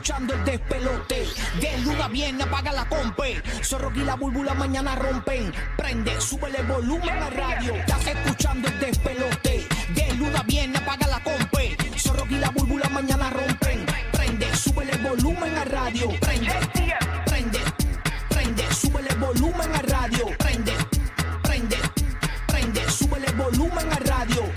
escuchando el despelote. De luna viene, apaga la compe. Zorro y la búlbula mañana rompen. Prende, súbele el volumen a radio. Estás escuchando el despelote. De luna viene, apaga la compe. Zorro y la búlbula mañana rompen. Prende, súbele el volumen a radio. Prende, prende, prende, súbele el volumen a radio. Prende, prende, prende, súbele el volumen a radio.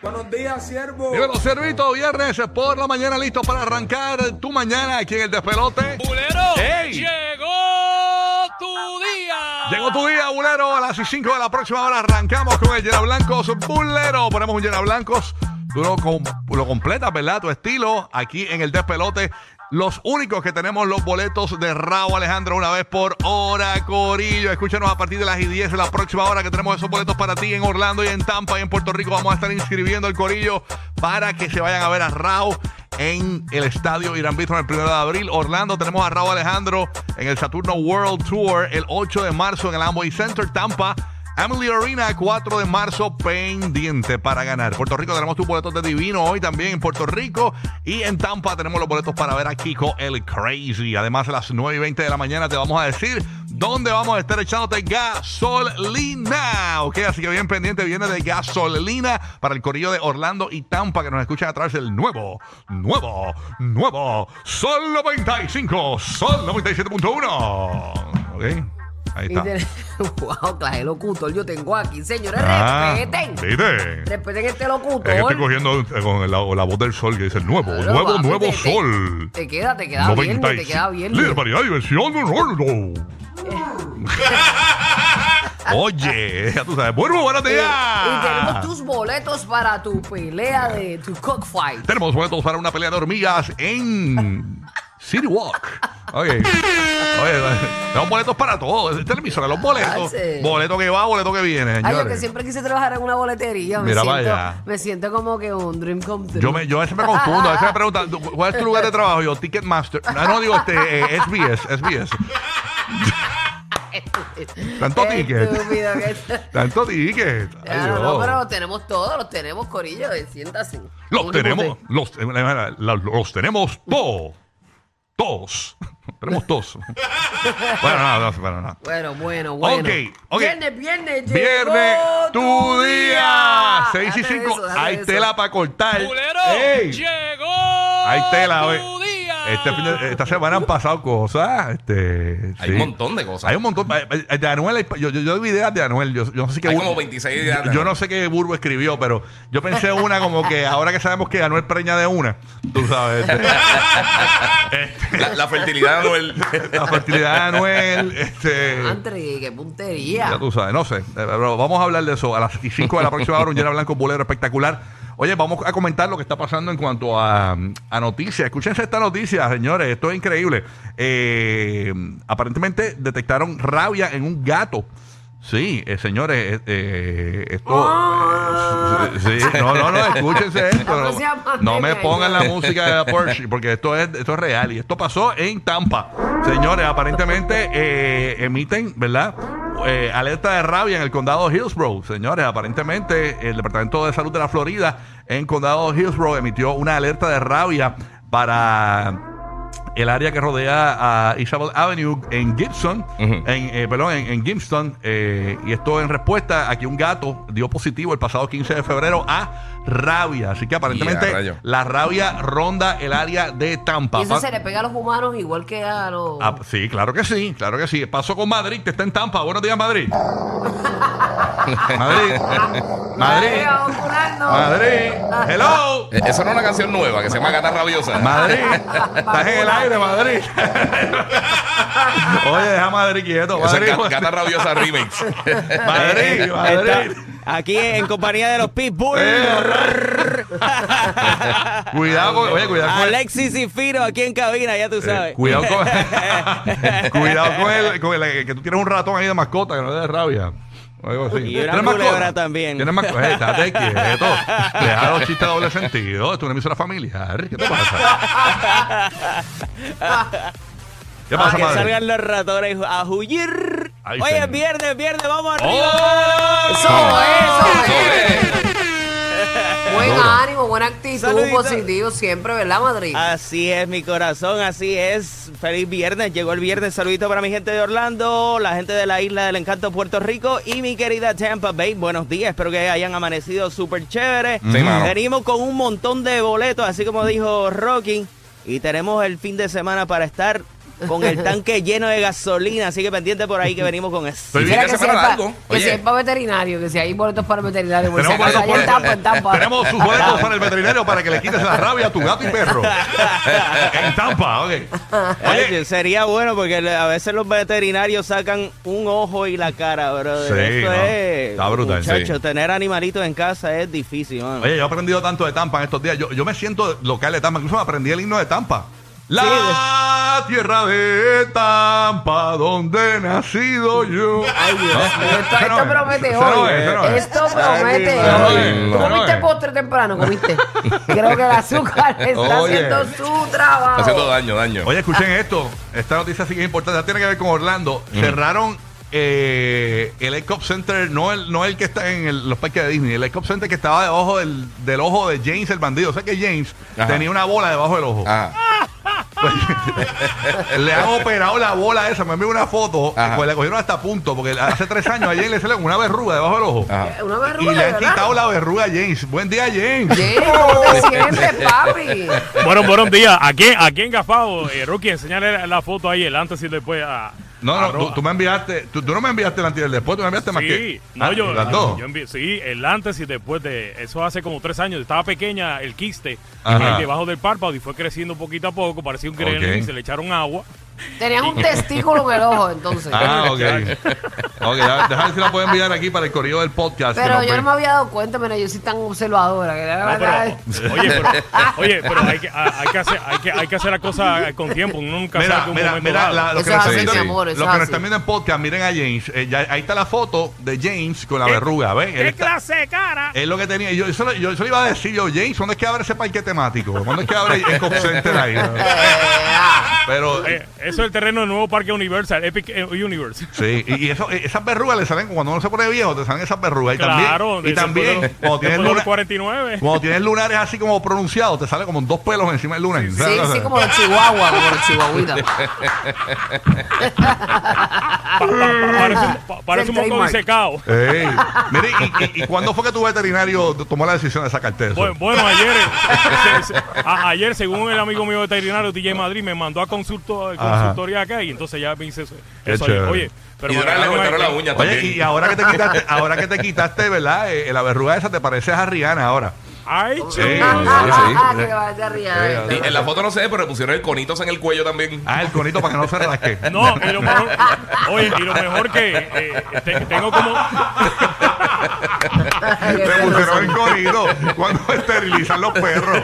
Buenos días, siervo. Dímelo, Servito, viernes por la mañana, listo para arrancar tu mañana aquí en el despelote. ¡Bulero! ¡Ey! ¡Llegó tu día! Llegó tu día, Bulero. A las 5 de la próxima hora arrancamos con el Llena Blancos Bulero. Ponemos un Llena Blancos. Tú lo, com- lo completas, ¿verdad? Tu estilo aquí en el despelote. Los únicos que tenemos los boletos de Raúl Alejandro una vez por hora, Corillo. Escúchanos a partir de las 10 de la próxima hora que tenemos esos boletos para ti en Orlando y en Tampa y en Puerto Rico. Vamos a estar inscribiendo el Corillo para que se vayan a ver a Raúl en el estadio Irán Bithorn el 1 de abril. Orlando tenemos a Raúl Alejandro en el Saturno World Tour el 8 de marzo en el Amway Center Tampa. Emily Arena, 4 de marzo, pendiente para ganar. Puerto Rico tenemos tus boletos de Divino hoy también en Puerto Rico. Y en Tampa tenemos los boletos para ver a Kiko el Crazy. Además, a las 9 y 20 de la mañana te vamos a decir dónde vamos a estar echándote gasolina. Ok, así que bien pendiente viene de gasolina para el corillo de Orlando y Tampa que nos escuchan a través del nuevo, nuevo, nuevo Sol 95, Sol 97.1. Ok, ahí está. wow, clase locutor yo tengo aquí. Señores, Ah, respeten. ¿Viste? Respeten este Es que locutor. estoy cogiendo eh, con la, la voz del sol que dice nuevo, Claro, nuevo, papi, nuevo te- te- sol. Te queda, te queda bien, te queda bien. Líder, variedad diversión de Orlando. Oye, ya tú sabes. Bueno, buenos días. y tenemos tus boletos para tu pelea de tu cockfight. Tenemos boletos para una pelea de hormigas en City Walk. Ok. Oye, tenemos boletos para todo. Es el emisora, los boletos. Ah, sí. Boleto que va, boleto que viene. Ay, yo que siempre quise trabajar en una boletería. Me, Mira siento, vaya. me siento como que un dream come true. Yo, me, yo a veces me confundo, a veces me preguntan, ¿tú- ¿cuál es tu lugar de trabajo? Yo, Ticketmaster. Ah, no, digo, este, eh, SBS, SBS. Tanto ticket. Tanto ticket. Ay, no, pero los tenemos todos, los tenemos, Corillo, eh, siéntase. Los tenemos, los, eh, la- los tenemos todos. Todos. tenemos todos. bueno, no, no, bueno, no. Bueno, bueno, bueno. Ok, ok. Viernes, viernes, llegó Viernes, tu día. 6 y Déjate de 5. eso, déjate Hay eso. tela para cortar. ¡Bulero! ¡Ey! ¡Llegó Hay tela, tu. Este fin de- esta semana han pasado cosas. Este, Hay sí. un montón de cosas. Hay un montón. De Anuel, hay- yo, yo, yo vi ideas de Anuel. Yo, yo no sé qué Hay como 26 ideas de Yo, yo no sé qué Burbo escribió, pero yo pensé una como que ahora que sabemos que Anuel preña de una, tú sabes. este, este, La, la fertilidad de Anuel. la fertilidad de Anuel. Este, Andre, qué puntería. ya tú sabes, no sé. eh, Pero vamos a hablar de eso a las 5 de la próxima hora. Un llena blanco bolero espectacular. Oye, vamos a comentar lo que está pasando en cuanto a, a noticias. Escúchense esta noticia, señores. Esto es increíble. Eh, aparentemente detectaron rabia en un gato. Sí, eh, señores, eh, eh, esto. eh, sí, no, no, no, escúchense esto. No No, me pongan la música de Porsche, porque esto es, esto es real. Y esto pasó en Tampa. Señores, aparentemente emiten, ¿verdad? Eh, alerta de rabia en el condado de Hillsborough. Señores, aparentemente el Departamento de Salud de la Florida en condado de Hillsborough emitió una alerta de rabia para el área que rodea a Isabel Avenue en Gibson, en, eh, perdón, en, en Gibson, eh, y esto en respuesta a que un gato dio positivo el pasado 15 de febrero a rabia. Así que aparentemente la rabia ronda el área de Tampa. Y eso se le pega a los humanos igual que a los. Ah, sí, claro que sí, claro que sí. Pasó con Madrid, que está en Tampa. Buenos días, Madrid. Madrid. Madrid. Madrid. Hello. Eh, Esa no es una canción nueva que se llama Gata Rabiosa. Madrid. Estás en el aire, Madrid. Oye, deja Madrid quieto. Esa Madrid. es Ga- Gata Rabiosa Remix. Madrid, Madrid. Está aquí en compañía de los Pitbull. Eh, Cuidado con, oye, cuidado con Alexis y Firo aquí en cabina, ya tú eh, sabes. cuidado con, cuidado con el, con el- que tú tienes un ratón ahí de mascota que no le dé rabia. O algo así. Y una culebra también. Tienes mascota. Eh, estate quieto. Deja los chistes de doble sentido. Esto es una emisora familiar. ¿Qué te pasa? ¿Qué pasa, que madre? salgan los ratones a huir. Oye, señor. viernes, viernes, vamos arriba. ¡Oh! Eso, eso, Eso eh. es. Buen Duro. ánimo, buena actitud, Saludito. positivo siempre, ¿verdad, Madrid? Así es, mi corazón, así es. Feliz viernes, llegó el viernes. Saludito para mi gente de Orlando, la gente de la isla del encanto Puerto Rico y mi querida Tampa Bay. Buenos días, espero que hayan amanecido súper chévere. Sí. Venimos con un montón de boletos, así como dijo Rocky, y tenemos el fin de semana para estar con el tanque lleno de gasolina, así que pendiente por ahí que venimos con eso. Mira bien. que si semana es pa- largo. que si es para veterinario, que si hay boletos para veterinario, pues Tenemos si boletos para- Tampa, en Tampa. Tenemos sus boletos para el veterinario para que le quites la rabia a tu gato y perro. en Tampa, ok. Oye, Oye, sería bueno porque a veces los veterinarios sacan un ojo y la cara, bro. Sí, Eso no, es. está brutal, Muchacho, sí. tener animalitos en casa es difícil, mano. oye, yo he aprendido tanto de Tampa en estos días. Yo, yo me siento local de Tampa. Incluso me aprendí el himno de Tampa. La tierra de Tampa, donde he nacido yo. Ay, Dios mío, esto, promete hoy. es, ese no es. Esto promete Ay, hoy. no, ¿Tú comiste postre temprano? ¿Comiste? Creo que el azúcar está Oye. haciendo su trabajo. Está haciendo daño, daño. Oye, escuchen esto. Esta noticia sí que es importante. Ya tiene que ver con Orlando. Cerraron eh, el Ecop Center, no el, no el que está en el- los parques de Disney, el Ecop Center que estaba debajo del, del ojo de James el bandido. O sea que James Ajá. tenía una bola debajo del ojo. Ajá. Le han operado la bola esa. Me envió una foto. Pues le cogieron hasta punto. Porque hace tres años a James le salió una verruga debajo del ojo. Ajá. Una Y verruga, le han ¿verdad? quitado la verruga a James. Buen día, James. Jay, ¿Cómo te sientes, papi? Bueno, buenos días. Aquí, aquí en Gafado, eh, Rocky, enseñale la, la foto ahí, el antes y después a. No, no, tú, me enviaste. Tú, tú no me enviaste el antes y el después. Tú me enviaste más Sí, que. no, Ah, yo, Las dos. yo envié- sí, el antes y después de eso hace como tres años. Estaba pequeña el quiste ahí debajo del párpado y fue creciendo poquito a poco. Parecía un gremlin y se le echaron agua. Tenías un testículo en el ojo, entonces. Ah, ok. ok, déjame ver si la puedo enviar aquí para el corrido del podcast. Pero yo no me había dado cuenta, mira, yo soy tan observadora. Que la No, verdad pero, oye, pero, oye, pero hay que, hay, que hacer, hay, que, hay que hacer la cosa con tiempo. Uno nunca Mira, sabe que un mira, momento mira, dado. la- los que Eso nos es están así, viendo- mi amor, los eso que es nos así. están viendo en podcast, miren a James. Eh, ya- ahí está la foto de James con la ¿Qué- verruga, ¿ven? Él ¿Qué está- clase de cara? Es lo que tenía. Yo eso, lo- yo eso le iba a decir yo, James, ¿cuándo es que abre ese parque temático? ¿Cuándo es que abre el Cop Center ahí? Pero, Eh, eso es el terreno del nuevo parque Universal, Epic eh, Universe. sí, y, y eso, eh, esas verrugas le salen, cuando uno se pone viejo, te salen esas verrugas. Y Claro, también, y también cuando, tienes después de los luna- 49. cuando tienes lunares así como pronunciados, te salen como dos pelos encima del lunar. Sí, sí, como los chihuahuas, como. Pa- pa- pa- parece un, pa- parece un El moco disecado. Mire, y, y- y cuándo fue que tu veterinario tomó la decisión de sacarte eso? Bueno, bueno, ayer, eh, se- se- a- ayer, según el amigo mío veterinario DJ Madrid, me mandó a consulto, Ajá. consultoría acá y entonces ya me hice eso. Oye, pero y ahora le cortaron la uña Oye, también. y ahora que te quitaste, ahora que te quitaste, ¿verdad? Eh, la verruga esa te pareces a Rihanna ahora. Ay, Sí, Ah, sí. que vaya Y en la foto no se ve, pero le pusieron el conitos en el cuello también. Ah, el conito para que no se rasque. No, y lo mejor, oye, y lo mejor que eh, te- tengo como Le pusieron el conito cuando esterilizan los perros.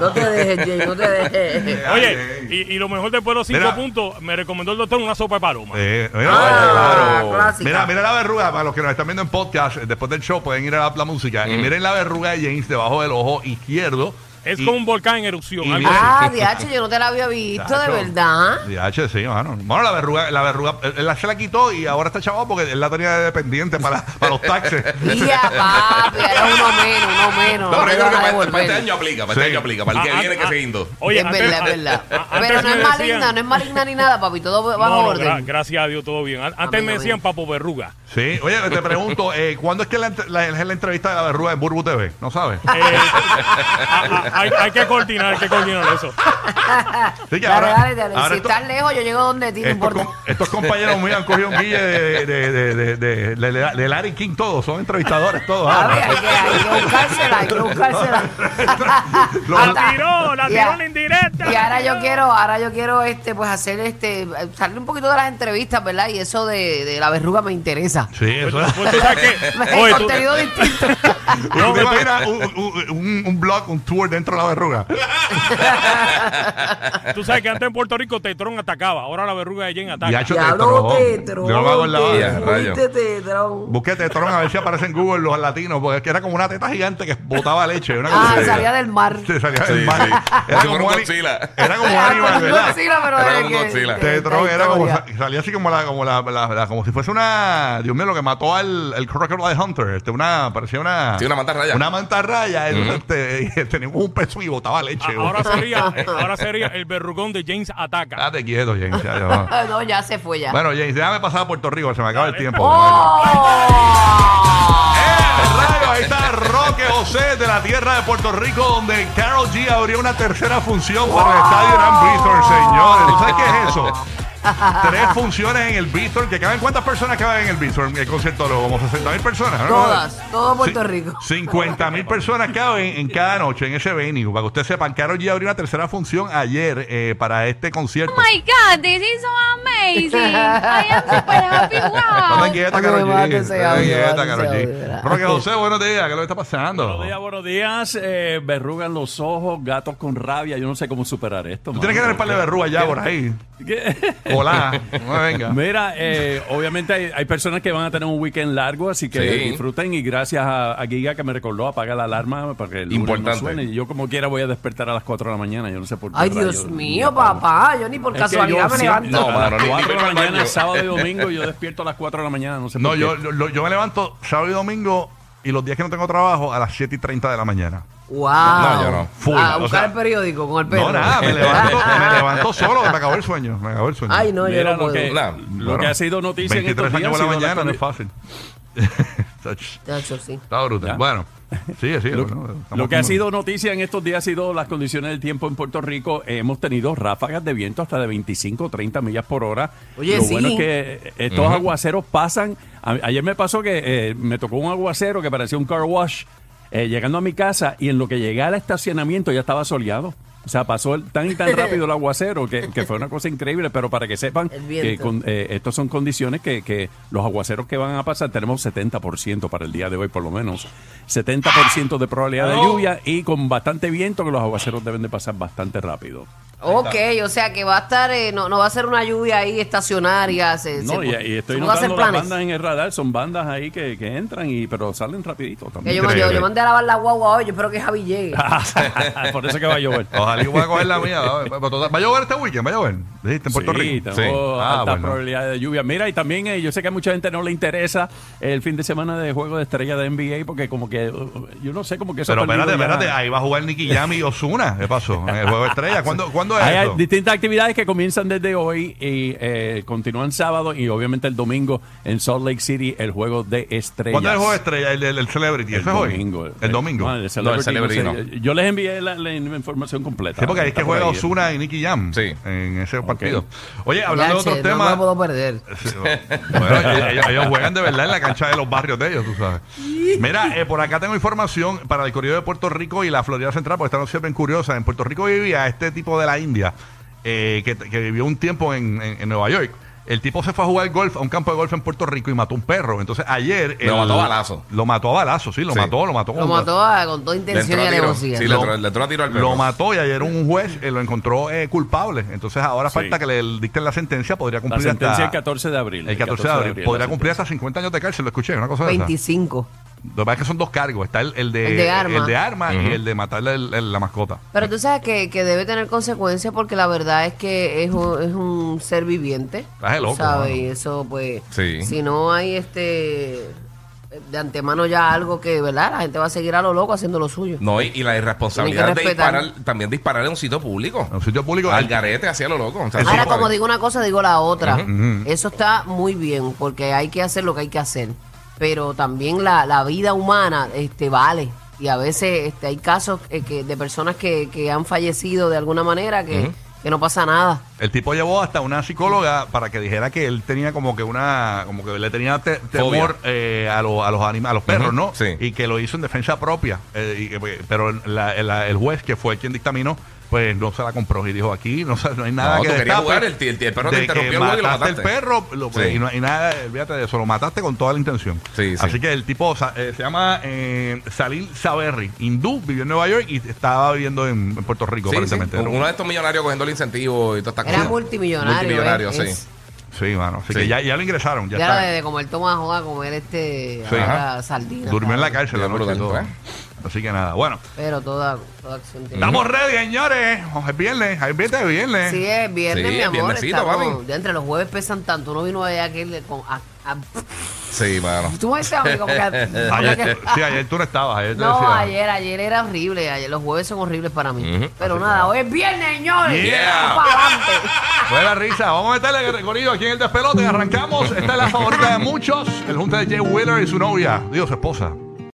No te dejes, Jay, no te dejes. Oye, y, y lo mejor después de los cinco Mira. puntos, me recomendó el doctor una sopa de paloma. Eh, mira, Ah, claro. clásica. Mira, mira la verruga, para los que nos están viendo en podcast, después del show pueden ir a la, la música y miren la verruga de James debajo del ojo izquierdo. Es Y- como un volcán en erupción. y. Ah, diacho, yo no te la había visto, de verdad. DH, sí, mano. Bueno, la verruga, la verruga, él, se la quitó y ahora está chavado porque él la tenía de dependiente para, para los taxes. Mira, papi, era uno menos, uno menos. No, No, pero yo creo que a para, para este año aplica, para este año aplica, para el que Ah, viene ah, que ah. seguindo. Oye, es antes- verdad, a- es verdad. a- antes Pero no es decían- maligna, no es maligna ni nada, papi, todo bajo No, no, orden. gra- gracias a Dios, todo bien. An- Antes me decían papo verruga. Sí, oye, te pregunto, eh, ¿cuándo es que la, es la entrevista de la verruga en Burbu TV? ¿No sabes? Eh, hay que coordinar, hay que coordinar eso. Que Dale, dale, dale. ahora si esto- estás lejos, yo llego donde ti, no estos, importa. com- estos compañeros míos han cogido un guille de, de, de, de, de, de- de- de Larry King, todos, son entrevistadores, todos. A ver, hay que, hay que buscársela, hay que buscársela. La tiró, la y tiró en indirecta. Y ahora yo quiero, ahora yo quiero este, pues hacer este, salir un poquito de las entrevistas, ¿verdad? Y eso de, de la verruga me interesa. Sí, eso es. Pues tú sabes que. El Oye, tú, contenido distinto. ¿Tú No, te imaginas un, un, un, un blog, un tour dentro de la verruga? tú sabes que antes en Puerto Rico Tetrón atacaba, ahora la verruga de Jen ataca. Diablo Tetrón. Yo acordaba. Ya, rayo. fuiste tetrón. Busqué Tetrón a ver si aparece en Google los latinos, porque es que era como una teta gigante que botaba leche. Una Ah, salía del mar. Sí, salía Sí, del mar. sí. Era como como un Godzilla. Era como un Ah, animal, ¿verdad? Godzilla, pero Era que- Godzilla. Tetrón era como, salía así como la, como la, la- la- como si fuese una, Dios mío, lo que mató al el Crocodile Hunter, este, una, parecía una, Sí, una mantarraya. Una mantarraya. entonces, te- tenemos un pezón y botaba leche. A- Ahora sería, ahora sería el verrugón de James Ataca. Date quieto, James. ya, ya. no, ya se fue ya. bueno, James, déjame pasar a Puerto Rico, se me acaba el tiempo. ¡Oh! ¡Eh, rayo! Ahí está Roque José de la tierra de Puerto Rico, donde Carol G abrió una tercera función para el estadio Gran Bithorn, señores. ¿Tú sabes qué es eso? Tres funciones en el Bithorn. ¿Que caben cuántas personas caben en el Bithorn? El concierto, lo- como 60 mil personas. ¿no? Todas, todo Puerto Rico. 50 mil personas caben en cada noche en ese venue. Para que ustedes sepan, Carol G abrió una tercera función ayer eh, para este concierto. Oh my God, this is so amazing. I am super happy. Wow. Karol me G. Roque José, buenos días. ¿Qué que está pasando? Buenos días, buenos días. Eh, verrugan los ojos, gatos con rabia. Yo no sé cómo superar esto. Tú tienes que tener un par de verrugas ya por ahí. Hola, no me venga. Mira, eh, obviamente hay, hay personas que van a tener un weekend largo, así que Sí. disfruten. Y gracias a, a Giga que me recordó apagar la alarma para que el lunes no Importante. suene. Yo, como quiera, voy a despertar a las 4 de la mañana. Yo no sé por qué. Ay, Dios mío, papá. Yo ni por Es casualidad yo me levanto. No, a las ni- ni 4 de para la mañana, sábado y domingo, yo despierto a las 4 de la mañana. No sé No, por yo, qué. yo, yo me levanto sábado y domingo y los días que no tengo trabajo a las 7 y 30 de la mañana. Wow. No, yo no. Full, A o buscar sea, el periódico con el perro. No, nada, me levanto, me levanto solo, me acabó el sueño. Me acabó el sueño. Ay, no, yo Mira no lo puedo. que, Nah, lo Bueno, que ha sido noticia en 23 estos días. años por la ha sido mañana no es fácil. Chacho, sí. Está brutal. Ya. Bueno, sigue, sigue. Lo, bueno, estamos lo que ha sido noticia en estos días ha sido las condiciones del tiempo en Puerto Rico. Eh, hemos tenido ráfagas de viento hasta de 25, 30 millas por hora. Oye, lo sí. bueno es que estos aguaceros pasan. A- ayer me pasó que eh, me tocó un aguacero que parecía un car wash eh, llegando a mi casa y en lo que llegué al estacionamiento ya estaba soleado. O sea, pasó el- tan y tan rápido el aguacero que, que fue una cosa increíble, pero para que sepan que con, eh, estas son condiciones que, que los aguaceros que van a pasar, tenemos 70% para el día de hoy por lo menos, 70% de probabilidad de lluvia y con bastante viento que los aguaceros deben de pasar bastante rápido. Ok, o sea que va a estar, eh, no, no va a ser una lluvia ahí estacionaria. Se, No, se- y, y estoy notando las bandas en el radar, son bandas ahí que, que entran y pero salen rapidito Que también. yo, yo, Increíble. yo mandé a lavar la guagua hoy, yo espero que Javi llegue. por eso que va a llover. Ojalá yo voy a coger la mía. ¿va? Pero total- ¿Va a llover este weekend? ¿Va a llover? Dijiste en Puerto sí, Rico. tengo Ah, alta bueno. probabilidad de lluvia. Mira, y también eh, yo sé que a mucha gente no le interesa el fin de semana de juego de estrella de NBA porque como que, yo no sé, como que eso Pero espérate, espérate. Ahí va a jugar Nicky Jam y Osuna. ¿Qué pasó? En el juego de estrella. ¿Cuándo, ¿cuándo Hay, distintas actividades que comienzan desde hoy y eh, continúan sábado y obviamente el domingo en Salt Lake City el juego de estrellas. ¿Cuándo es el juego de estrella? El, Celebrity. El ¿Eso es hoy? domingo. El domingo. No, el No, Celebrity, no. Yo les envié la, la información completa. Sí, porque ahí es que juega. Osuna y Nicky Jam Sí. en ese partido. Oye, hablando de otros no temas. lo puedo perder. Bueno, ellos, ellos juegan de verdad en la cancha de los barrios de ellos, tú sabes. Mira, eh, por acá tengo información para el Correo de Puerto Rico y la Florida Central, porque esta noticia es bien curiosa. En Puerto Rico vivía este tipo de la India, eh, que, que vivió un tiempo en, en- en Nueva York. El tipo se fue a jugar golf a un campo de golf en Puerto Rico y mató un perro. Entonces ayer... Lo el- mató a balazo. Lo mató a balazo, sí, lo Sí. mató, lo mató. Lo con- mató a- con toda intención y alevosía. Sí, le entró, le entró a tiro al perro. Lo mató y ayer un juez eh, lo encontró eh, culpable. Entonces ahora Sí. falta que le dicten la sentencia. Podría La cumplir sentencia hasta... el 14 de abril. El 14 de abril. la Podría cumplir hasta 50 años de cárcel, lo escuché, una cosa de esa. 25. Lo que pasa es que son dos cargos. Está el, el de, El de arma. el de arma y el de matarle el- el- la mascota. Pero tú sabes que, que debe tener consecuencias porque la verdad es que es un, es un ser viviente. Estás de loco, ¿Sabes? mano. Y eso, pues, Sí. si no hay este de antemano ya algo que, ¿verdad? La gente va a seguir a lo loco haciendo lo suyo. No, y, y la irresponsabilidad Tienen que de respetar. disparar, también disparar en un sitio público. En un sitio público. Al el- garete, hacia lo loco. O sea, Ahora, sí, como digo una cosa, digo la otra. Eso está muy bien porque hay que hacer lo que hay que hacer. Pero también la, la vida humana este, vale. Y a veces este, hay casos eh, que, de personas que, que han fallecido de alguna manera que, que no pasa nada. El tipo llevó hasta una psicóloga para que dijera que él tenía como que una, como que le tenía te- temor eh, a, los a los anima- a los perros, Ujú, ¿no? sí. Y que lo hizo en defensa propia. Eh, y que- pero la- la- el juez que fue quien dictaminó, pues no se la compró y dijo aquí no, se- no hay nada No, que tú querías destape jugar, el el el perro te interrumpió juego y lo mataste el mataste. perro lo- Sí. y, no, y nada, olvídate de eso, lo mataste con toda la intención. Sí, sí. Así que el tipo eh, se llama eh, Salil Saberri, hindú, vivió en Nueva York y estaba viviendo en, en Puerto Rico Sí, sí. aparentemente. Era un- Uno de estos millonarios cogiendo el incentivo y todas estas Era cosas. multimillonario. Multimillonario, ¿eh? sí. Es- Sí, mano. Así Sí. que ya, ya lo ingresaron. Ya, Ya está. era de, comer tomajo a comer este Sí. ahora sardina. Durmió en la cárcel la noche todo. ¿eh? Así que nada. Bueno, Pero toda, toda acción tiene- estamos ready, señores. Es viernes. Hay viernes. Sí, es viernes, Sí, mi amor. viernesito, estamos- papi. de entre los jueves pesan tanto. Uno vino allá aquel con, a- Ah, Sí, mano. Tú me dices a mí como que... Ayer, sí, ayer tú no estabas. Ayer te No, decía. ayer, ayer era horrible. Ayer, los jueves son horribles para mí. Ujú. Pero nada, hoy es viernes, señores. Yeah. Para adelante. Buena risa. Vamos a meterle corrido aquí en el despelote. Arrancamos. Esta es la favorita de muchos. El junte de Jay Wheeler y su novia. Dios, su esposa.